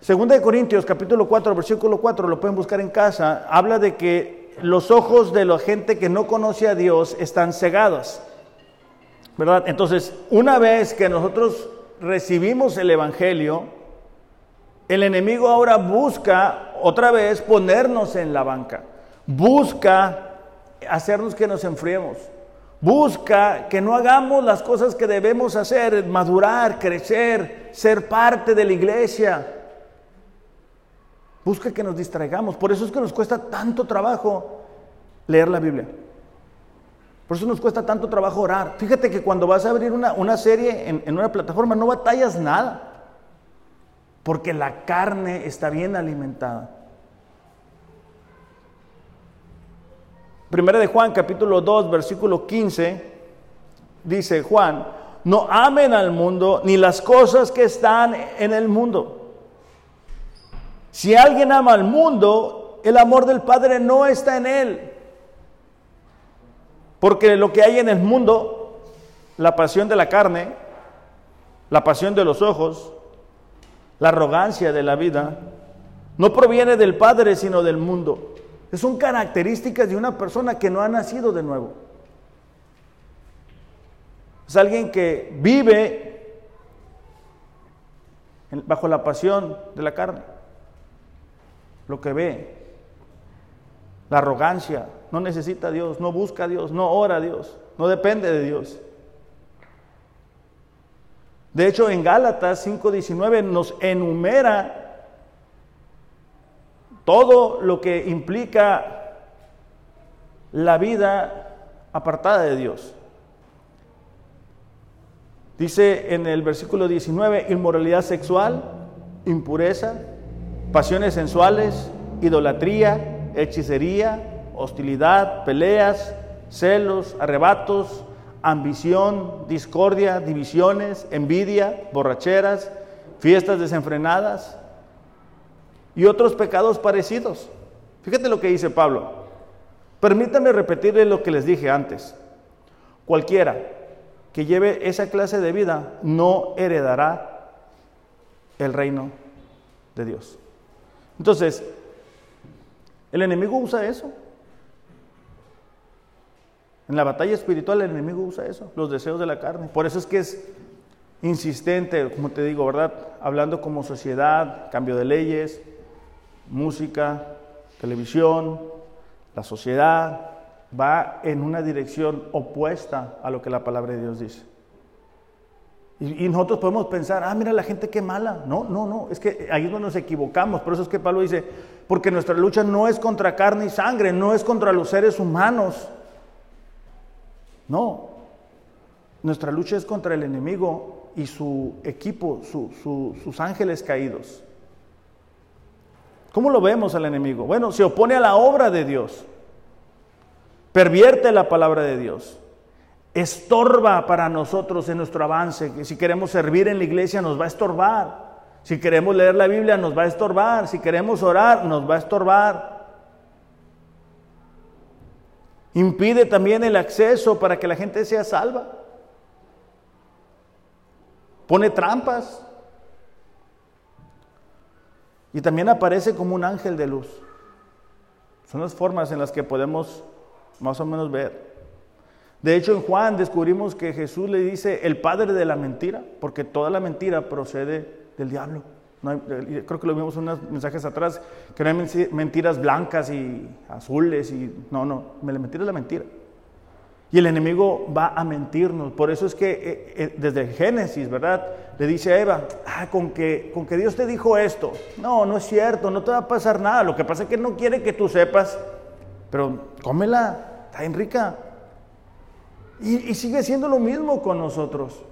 S1: Segunda de Corintios, capítulo 4, versículo 4, lo pueden buscar en casa, habla de que los ojos de la gente que no conoce a Dios están cegados. ¿Verdad? Entonces, una vez que nosotros recibimos el Evangelio, el enemigo ahora busca otra vez ponernos en la banca. Busca hacernos que nos enfriemos. Busca que no hagamos las cosas que debemos hacer, madurar, crecer, ser parte de la iglesia. Busca que nos distraigamos. Por eso es que nos cuesta tanto trabajo leer la Biblia. Por eso nos cuesta tanto trabajo orar. Fíjate que cuando vas a abrir una, serie en, en una plataforma no batallas nada. Porque la carne está bien alimentada. Primera de Juan, capítulo 2, versículo 15, dice Juan, no amen al mundo ni las cosas que están en el mundo. Si alguien ama al mundo, el amor del Padre no está en él. Porque lo que hay en el mundo, la pasión de la carne, la pasión de los ojos, la arrogancia de la vida, no proviene del Padre, sino del mundo. Son características de una persona que no ha nacido de nuevo. Es alguien que vive bajo la pasión de la carne. Lo que ve, la arrogancia, no necesita a Dios, no busca a Dios, no ora a Dios, no depende de Dios. De hecho, en Gálatas 5:19 nos enumera todo lo que implica la vida apartada de Dios. Dice en el versículo 19, inmoralidad sexual, impureza, pasiones sensuales, idolatría, hechicería, hostilidad, peleas, celos, arrebatos, ambición, discordia, divisiones, envidia, borracheras, fiestas desenfrenadas y otros pecados parecidos. Fíjate lo que dice Pablo. Permítanme repetirles lo que les dije antes. Cualquiera que lleve esa clase de vida no heredará el reino de Dios. Entonces, el enemigo usa eso. En la batalla espiritual el enemigo usa eso, los deseos de la carne. Por eso es que es insistente, como te digo, ¿verdad? Hablando como sociedad, cambio de leyes, música, televisión, la sociedad va en una dirección opuesta a lo que la palabra de Dios dice. Y, nosotros podemos pensar, ah, mira la gente qué mala. No, no, no, es que ahí es donde nos equivocamos. Por eso es que Pablo dice, porque nuestra lucha no es contra carne y sangre, no es contra los seres humanos. No, nuestra lucha es contra el enemigo y su equipo, sus ángeles caídos. ¿Cómo lo vemos al enemigo? Bueno, se opone a la obra de Dios, pervierte la palabra de Dios, estorba para nosotros en nuestro avance, que si queremos servir en la iglesia nos va a estorbar, si queremos leer la Biblia nos va a estorbar, si queremos orar nos va a estorbar. Impide también el acceso para que la gente sea salva. Pone trampas. Y también aparece como un ángel de luz. Son las formas en las que podemos más o menos ver. De hecho, en Juan descubrimos que Jesús le dice el padre de la mentira, porque toda la mentira procede del diablo. creo que lo vimos en unos mensajes atrás, que no hay mentiras blancas y azules, y no, no, la mentira es la mentira. Y el enemigo va a mentirnos. Por eso es que eh, eh, desde Génesis, ¿verdad? Le dice a Eva, ah, con, que, con que Dios te dijo esto. No, no es cierto, no te va a pasar nada. Lo que pasa es que no quiere que tú sepas, pero cómela, está bien rica. Y, sigue siendo lo mismo con nosotros.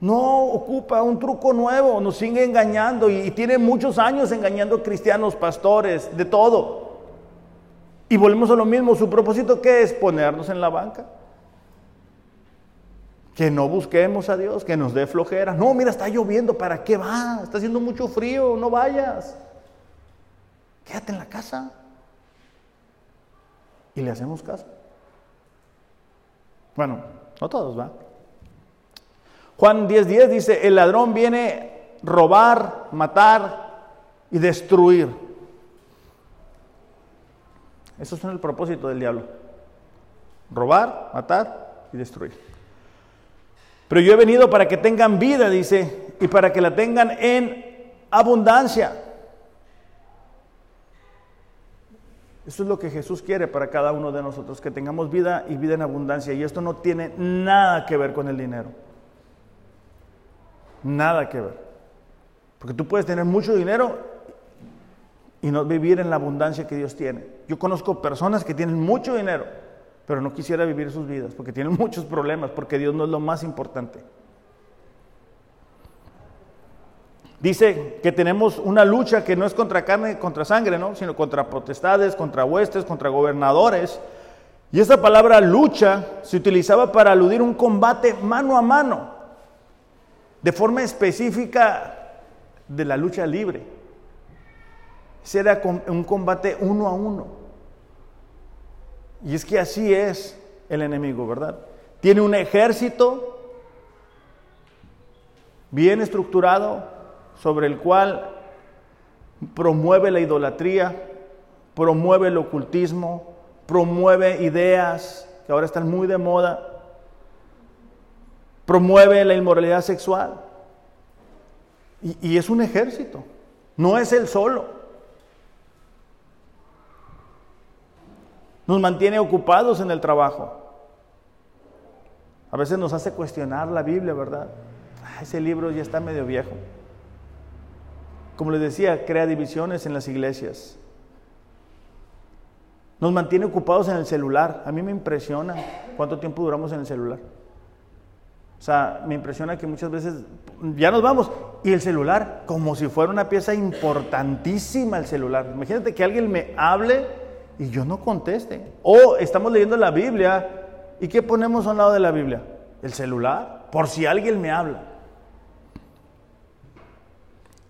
S1: No ocupa un truco nuevo, nos sigue engañando y, y tiene muchos años engañando cristianos, pastores, de todo. Y volvemos a lo mismo, su propósito qué es ponernos en la banca. Que no busquemos a Dios, que nos dé flojera. No, mira, está lloviendo, ¿para qué va? Está haciendo mucho frío, no vayas. Quédate en la casa. Y le hacemos caso. Bueno, no todos, ¿va? Juan 10:10 10 dice, el ladrón viene robar, matar y destruir. Eso es el propósito del diablo. Robar, matar y destruir. Pero yo he venido para que tengan vida, dice, y para que la tengan en abundancia. Eso es lo que Jesús quiere para cada uno de nosotros, que tengamos vida y vida en abundancia. Y esto no tiene nada que ver con el dinero. Nada que ver. Porque tú puedes tener mucho dinero y no vivir en la abundancia que Dios tiene. Yo conozco personas que tienen mucho dinero, pero no quisiera vivir sus vidas porque tienen [laughs] muchos problemas, porque Dios no es lo más importante. Dice que tenemos una lucha que no es contra carne contra sangre, ¿no? sino contra potestades, contra huestes, contra gobernadores. Y esa palabra lucha se utilizaba para aludir un combate mano a mano, de forma específica de la lucha libre. Ese era un combate uno a uno. Y es que así es el enemigo, ¿verdad? Tiene un ejército bien estructurado, sobre el cual promueve la idolatría, promueve el ocultismo, promueve ideas que ahora están muy de moda, promueve la inmoralidad sexual. Y, es un ejército, no es él solo. Nos mantiene ocupados en el trabajo. A veces nos hace cuestionar la Biblia, ¿verdad? Ah, ese libro ya está medio viejo. Como les decía, crea divisiones en las iglesias. Nos mantiene ocupados en el celular. A mí me impresiona cuánto tiempo duramos en el celular. O sea, me impresiona que muchas veces ya nos vamos y el celular, como si fuera una pieza importantísima el celular. Imagínate que alguien me hable y yo no conteste. O estamos leyendo la Biblia y ¿qué ponemos a un lado de la Biblia? El celular, por si alguien me habla.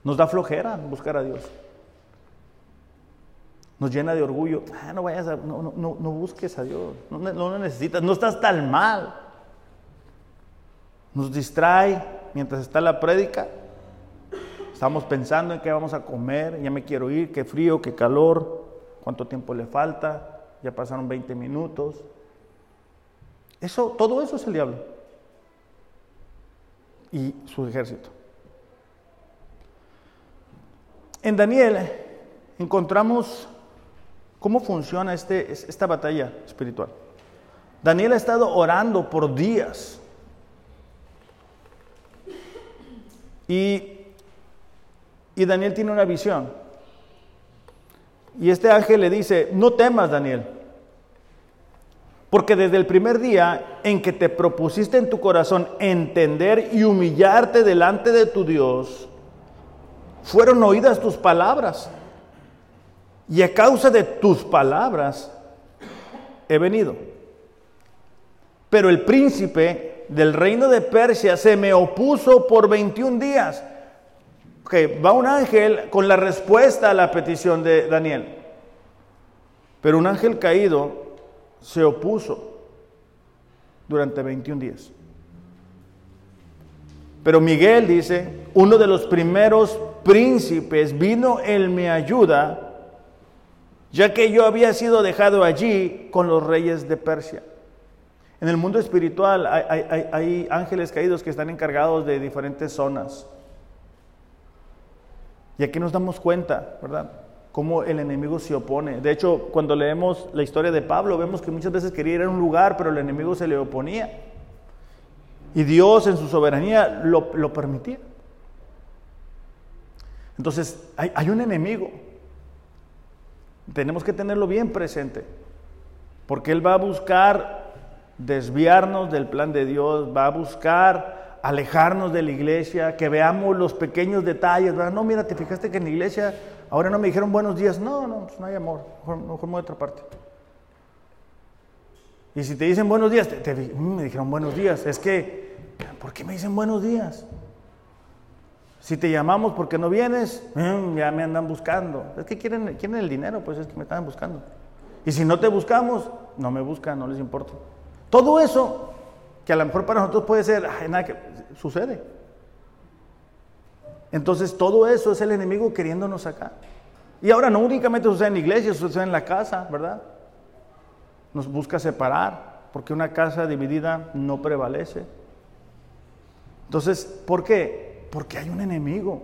S1: Nos da flojera buscar a Dios. Nos llena de orgullo. Ah, no vayas no, no, no busques a Dios. No, lo necesitas. No estás tan mal. Nos distrae mientras está la prédica. Estamos pensando en qué vamos a comer. Ya me quiero ir. Qué frío, qué calor. Cuánto tiempo le falta. Ya pasaron 20 minutos. Eso, todo eso es el diablo. y su ejército. En Daniel encontramos cómo funciona este, esta batalla espiritual. Daniel ha estado orando por días. Y, y Daniel tiene una visión. Y este ángel le dice, no temas, Daniel. Porque desde el primer día en que te propusiste en tu corazón entender y humillarte delante de tu Dios, fueron oídas tus palabras. Y a causa de tus palabras he venido. Pero el príncipe del reino de Persia se me opuso por 21 días. Okay, va un ángel con la respuesta a la petición de Daniel. Pero un ángel caído se opuso durante 21 días. Pero Miguel dice, uno de los primeros príncipes vino en mi ayuda, ya que yo había sido dejado allí con los reyes de Persia. En el mundo espiritual hay, hay ángeles caídos que están encargados de diferentes zonas. Y aquí nos damos cuenta, ¿verdad? cómo el enemigo se opone. De hecho, cuando leemos la historia de Pablo, vemos que muchas veces quería ir a un lugar, pero el enemigo se le oponía. Y Dios en su soberanía lo, permitía. Entonces, hay, hay un enemigo. Tenemos que tenerlo bien presente, porque Él va a buscar desviarnos del plan de Dios, va a buscar alejarnos de la iglesia, que veamos los pequeños detalles. No, mira, te fijaste que en la iglesia Ahora no me dijeron buenos días. No, no, pues no hay amor. Mejor, mejor me otra parte. Y si te dicen buenos días, mm, me dijeron buenos días. Es que, ¿por qué me dicen buenos días? Si te llamamos porque no vienes, mm, ya me andan buscando. Es que quieren, quieren el dinero, pues es que me están buscando. Y si no te buscamos, no me buscan, no les importa. Todo eso, que a lo mejor para nosotros puede ser, nada que sucede. Entonces todo eso es el enemigo queriéndonos sacar. Y ahora no únicamente sucede en la iglesia, sucede en la casa, ¿verdad? Nos busca separar, porque una casa dividida no prevalece. Entonces, ¿por qué? Porque hay un enemigo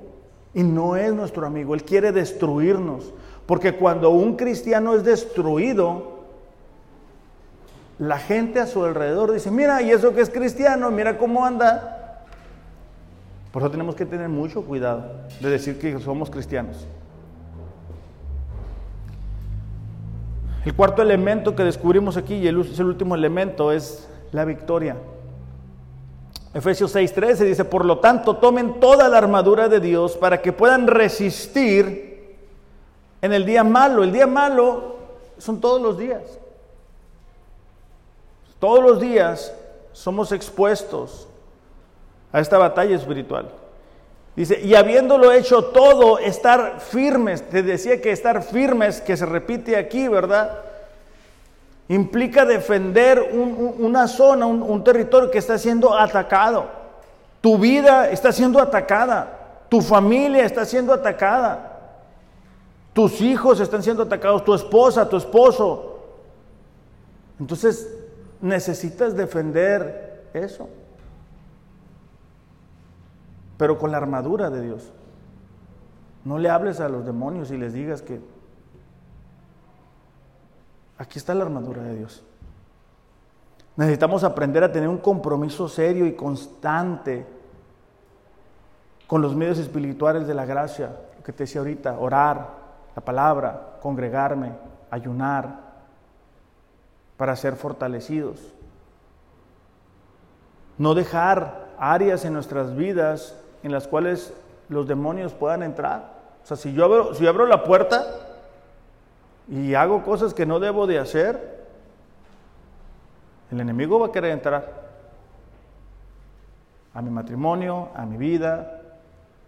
S1: y no es nuestro amigo, él quiere destruirnos. Porque cuando un cristiano es destruido, la gente a su alrededor dice, mira, y eso que es cristiano, mira cómo anda. Por eso tenemos que tener mucho cuidado de decir que somos cristianos. El cuarto elemento que descubrimos aquí, y es el último elemento, es la victoria. Efesios 6:13 dice, por lo tanto, tomen toda la armadura de Dios para que puedan resistir en el día malo. El día malo son todos los días. Todos los días somos expuestos a esta batalla espiritual. Dice, y habiéndolo hecho todo, estar firmes. Te decía que estar firmes, que se repite aquí, ¿verdad? Implica defender una zona, un, territorio que está siendo atacado. Tu vida está siendo atacada. Tu familia está siendo atacada. Tus hijos están siendo atacados. Tu esposa, tu esposo. Entonces, necesitas defender eso pero con la armadura de Dios. No le hables a los demonios y les digas que aquí está la armadura de Dios. Necesitamos aprender a tener un compromiso serio y constante con los medios espirituales de la gracia, lo que te decía ahorita, orar, la palabra, congregarme, ayunar, para ser fortalecidos. No dejar áreas en nuestras vidas en las cuales los demonios puedan entrar. O sea, si yo abro, si abro la puerta y hago cosas que no debo de hacer, el enemigo va a querer entrar a mi matrimonio, a mi vida,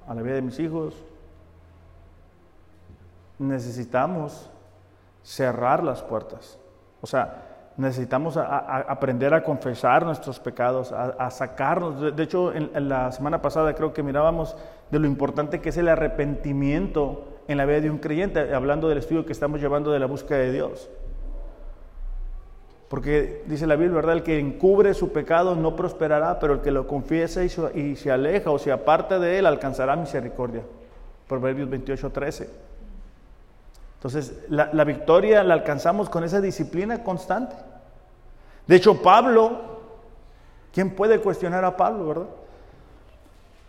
S1: a la vida de mis hijos. Necesitamos cerrar las puertas. O sea, Necesitamos aprender a confesar nuestros pecados, a, sacarnos. De, hecho, en, la semana pasada creo que mirábamos de lo importante que es el arrepentimiento en la vida de un creyente, hablando del estudio que estamos llevando de la búsqueda de Dios. Porque dice la Biblia, ¿verdad? El que encubre su pecado no prosperará, pero el que lo confiesa y, se aleja o se aparta de él alcanzará misericordia. Proverbios 28, 13. Entonces, la, victoria la alcanzamos con esa disciplina constante. De hecho, Pablo, ¿quién puede cuestionar a Pablo, verdad?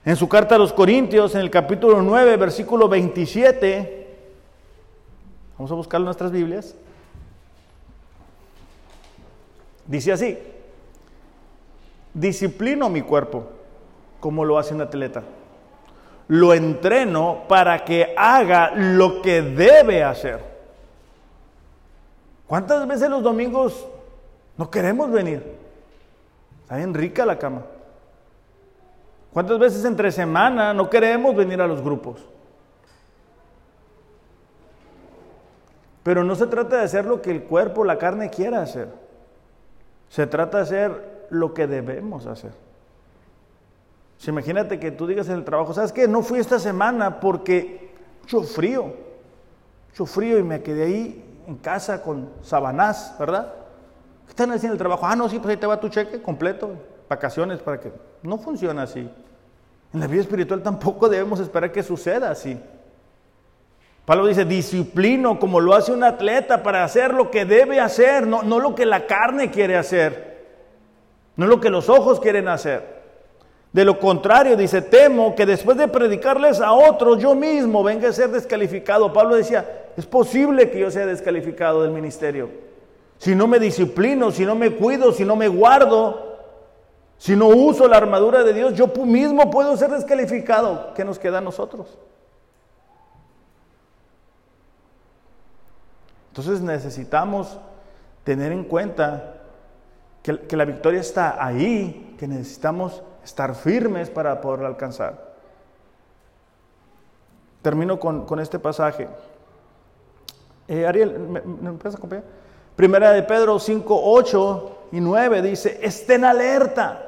S1: En su carta a los Corintios, en el capítulo 9, versículo 27, vamos a buscar nuestras Biblias. Dice así, disciplino mi cuerpo como lo hace un atleta. Lo entreno para que haga lo que debe hacer. ¿Cuántas veces los domingos no queremos venir? Está bien rica la cama. ¿Cuántas veces entre semana no queremos venir a los grupos? Pero no se trata de hacer lo que el cuerpo, la carne quiera hacer. Se trata de hacer lo que debemos hacer. Si imagínate que tú digas en el trabajo, ¿sabes qué? No fui esta semana porque mucho frío, mucho frío y me quedé ahí en casa con sabanás, ¿verdad? ¿Qué están haciendo el trabajo? Ah, no, sí, pues ahí te va tu cheque completo, vacaciones para que... No funciona así. En la vida espiritual tampoco debemos esperar que suceda así. Pablo dice, disciplino como lo hace un atleta para hacer lo que debe hacer, no, no lo que la carne quiere hacer, no lo que los ojos quieren hacer. De lo contrario, dice, temo que después de predicarles a otros, yo mismo venga a ser descalificado. Pablo decía, es posible que yo sea descalificado del ministerio. Si no me disciplino, si no me cuido, si no me guardo, si no uso la armadura de Dios, yo mismo puedo ser descalificado. ¿Qué nos queda a nosotros? Entonces necesitamos tener en cuenta que, la victoria está ahí, que necesitamos estar firmes para poderla alcanzar. Termino con, este pasaje. Eh, Ariel, ¿me, me puedes acompañar? Primera de Pedro 5, 8 y 9 dice, estén alerta.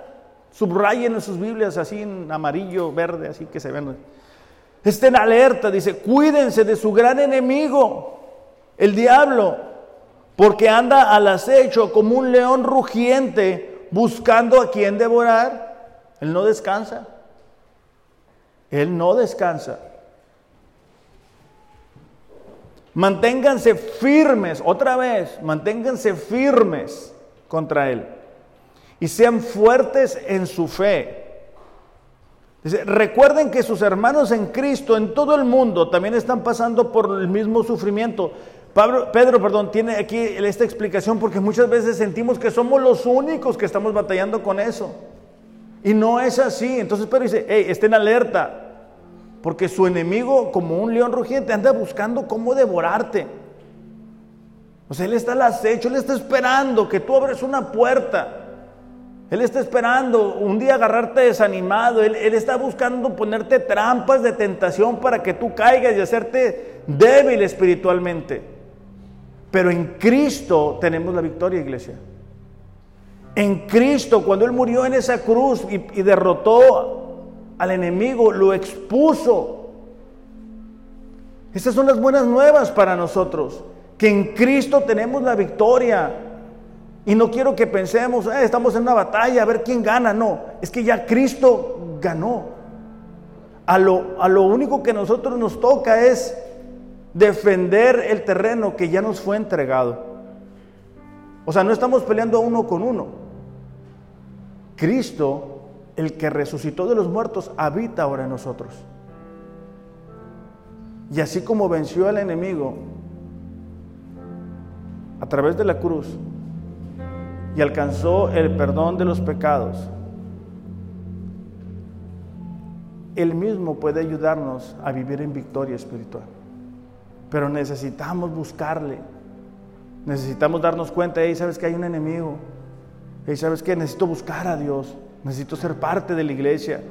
S1: Subrayen en sus Biblias así en amarillo, verde, así que se ven. Estén alerta, dice, cuídense de su gran enemigo el diablo, porque anda al acecho como un león rugiente buscando a quien devorar. Él no descansa. Él no descansa. Manténganse firmes, otra vez, manténganse firmes contra Él. Y sean fuertes en su fe. recuerden que sus hermanos en Cristo en todo el mundo también están pasando por el mismo sufrimiento. Pedro, perdón, tiene aquí esta explicación porque muchas veces sentimos que somos los únicos que estamos batallando con eso. Y no es así. Entonces Pedro dice, hey, estén alerta. Porque su enemigo, como un león rugiente, anda buscando cómo devorarte. O sea, él está al acecho, él está esperando que tú abres una puerta. Él está esperando un día agarrarte desanimado. Él, él, está buscando ponerte trampas de tentación para que tú caigas y hacerte débil espiritualmente. Pero en Cristo tenemos la victoria, iglesia. En Cristo, cuando Él murió en esa cruz y, derrotó al enemigo, lo expuso. Estas son las buenas nuevas para nosotros, que en Cristo tenemos la victoria. Y no quiero que pensemos, eh, estamos en una batalla, a ver quién gana. No, es que ya Cristo ganó. A lo, a lo único que nosotros nos toca es defender el terreno que ya nos fue entregado. O sea, no estamos peleando uno con uno. Cristo, el que resucitó de los muertos, habita ahora en nosotros. Y así como venció al enemigo a través de la cruz y alcanzó el perdón de los pecados, Él mismo puede ayudarnos a vivir en victoria espiritual. Pero necesitamos buscarle. Necesitamos darnos cuenta, hey, sabes que hay un enemigo. Hey, sabes que necesito buscar a Dios. Necesito ser parte de la iglesia.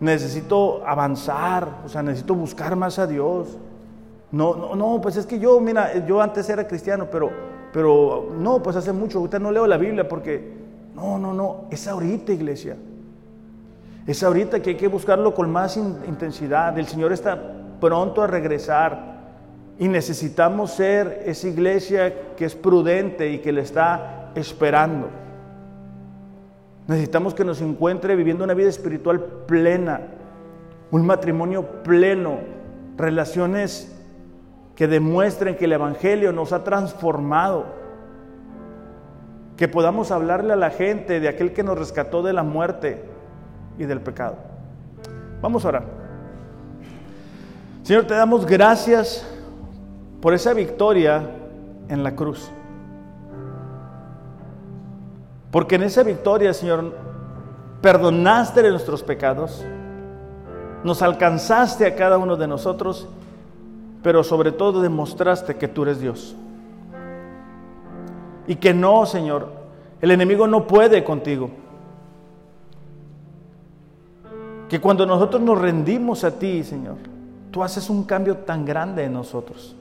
S1: Necesito avanzar, o sea, necesito buscar más a Dios. No, no, no, pues es que yo, mira, yo antes era cristiano, pero, pero no, pues hace mucho, ahorita no leo la Biblia porque, no, no, no, es ahorita, iglesia. Es ahorita que hay que buscarlo con más intensidad. El Señor está pronto a regresar. Y necesitamos ser esa iglesia que es prudente y que le está esperando. Necesitamos que nos encuentre viviendo una vida espiritual plena, un matrimonio pleno, relaciones que demuestren que el Evangelio nos ha transformado, que podamos hablarle a la gente de aquel que nos rescató de la muerte y del pecado. Vamos a orar. Señor, te damos gracias por esa victoria en la cruz. Porque en esa victoria, Señor, perdonaste nuestros pecados, nos alcanzaste a cada uno de nosotros, pero sobre todo demostraste que tú eres Dios. Y que no, Señor, el enemigo no puede contigo. Que cuando nosotros nos rendimos a ti, Señor, tú haces un cambio tan grande en nosotros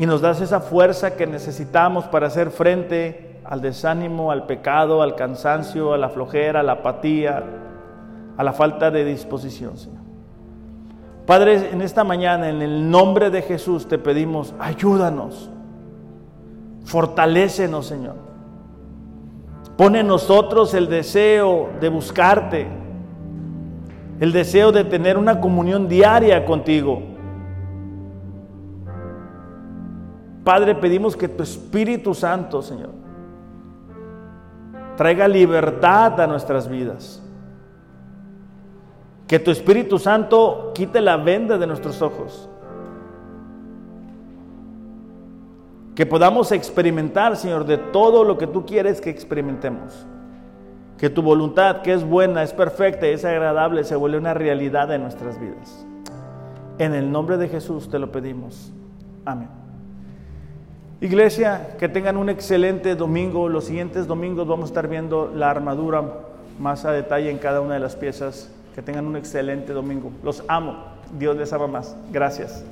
S1: y nos das esa fuerza que necesitamos para hacer frente al desánimo, al pecado, al cansancio, a la flojera, a la apatía, a la falta de disposición, Señor. Padre, en esta mañana, en el nombre de Jesús, te pedimos, ayúdanos, fortalécenos, Señor. Pone en nosotros el deseo de buscarte, el deseo de tener una comunión diaria contigo Padre, pedimos que tu Espíritu Santo, Señor, traiga libertad a nuestras vidas. Que tu Espíritu Santo quite la venda de nuestros ojos. Que podamos experimentar, Señor, de todo lo que tú quieres que experimentemos. Que tu voluntad, que es buena, es perfecta y es agradable, se vuelva una realidad en nuestras vidas. En el nombre de Jesús te lo pedimos. Amén. Iglesia, que tengan un excelente domingo. Los siguientes domingos vamos a estar viendo la armadura más a detalle en cada una de las piezas. Que tengan un excelente domingo. Los amo. Dios les ama más. Gracias.